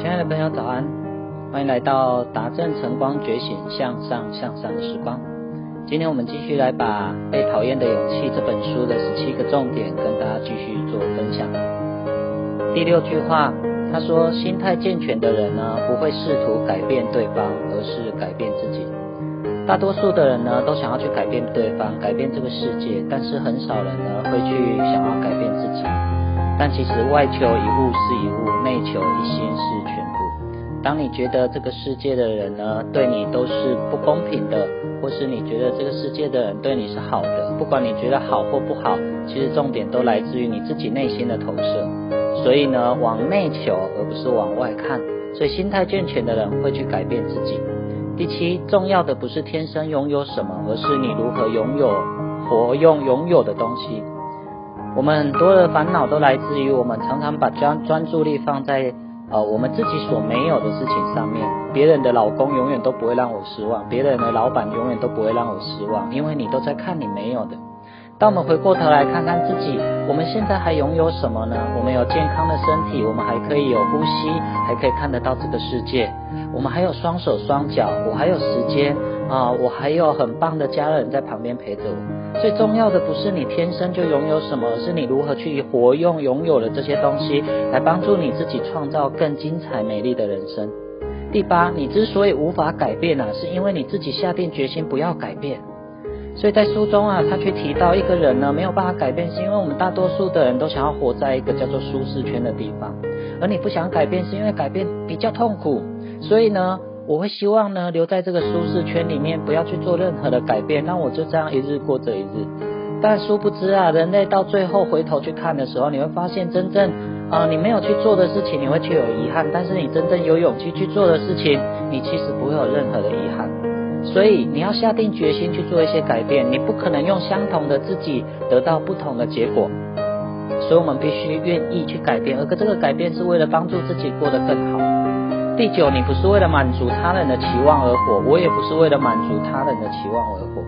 亲爱的朋友，早安！欢迎来到达正晨光觉醒向上向上的时光。今天我们继续来把《被讨厌的勇气》这本书的十七个重点跟大家继续做分享。第六句话，他说：“心态健全的人呢，不会试图改变对方，而是改变自己。大多数的人呢，都想要去改变对方，改变这个世界，但是很少人呢，会去想要改变自己。”但其实外求一物是一物，内求一心是全部。当你觉得这个世界的人呢对你都是不公平的，或是你觉得这个世界的人对你是好的，不管你觉得好或不好，其实重点都来自于你自己内心的投射。所以呢，往内求而不是往外看。所以心态健全的人会去改变自己。第七，重要的不是天生拥有什么，而是你如何拥有活用拥有的东西。我们很多的烦恼都来自于我们常常把专专注力放在呃我们自己所没有的事情上面。别人的老公永远都不会让我失望，别人的老板永远都不会让我失望，因为你都在看你没有的。当我们回过头来看看自己，我们现在还拥有什么呢？我们有健康的身体，我们还可以有呼吸，还可以看得到这个世界。我们还有双手双脚，我还有时间啊，我还有很棒的家人在旁边陪着我。最重要的不是你天生就拥有什么，而是你如何去活用拥有的这些东西，来帮助你自己创造更精彩美丽的人生。第八，你之所以无法改变啊，是因为你自己下定决心不要改变。所以在书中啊，他却提到一个人呢没有办法改变，是因为我们大多数的人都想要活在一个叫做舒适圈的地方，而你不想改变，是因为改变比较痛苦。所以呢。我会希望呢，留在这个舒适圈里面，不要去做任何的改变，那我就这样一日过这一日。但殊不知啊，人类到最后回头去看的时候，你会发现，真正啊，你没有去做的事情，你会去有遗憾；但是你真正有勇气去做的事情，你其实不会有任何的遗憾。所以你要下定决心去做一些改变，你不可能用相同的自己得到不同的结果。所以我们必须愿意去改变，而这个改变是为了帮助自己过得更好。第九，你不是为了满足他人的期望而活，我也不是为了满足他人的期望而活，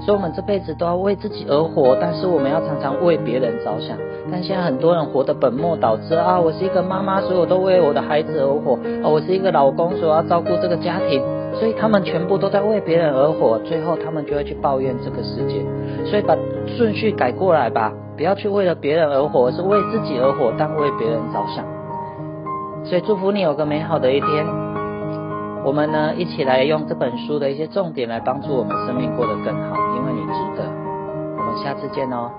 所以，我们这辈子都要为自己而活，但是我们要常常为别人着想。但现在很多人活得本末倒置啊！我是一个妈妈，所以我都为我的孩子而活；啊，我是一个老公，所以要照顾这个家庭，所以他们全部都在为别人而活，最后他们就会去抱怨这个世界。所以把顺序改过来吧，不要去为了别人而活，是为自己而活，但为别人着想。所以祝福你有个美好的一天。我们呢一起来用这本书的一些重点来帮助我们生命过得更好，因为你值得。我们下次见哦。